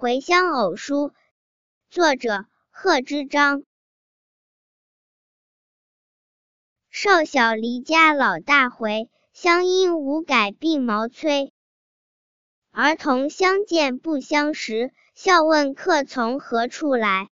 回乡偶书作者贺知章，少小离家老大回，乡音无改鬓毛衰。儿童相见不相识，笑问客从何处来。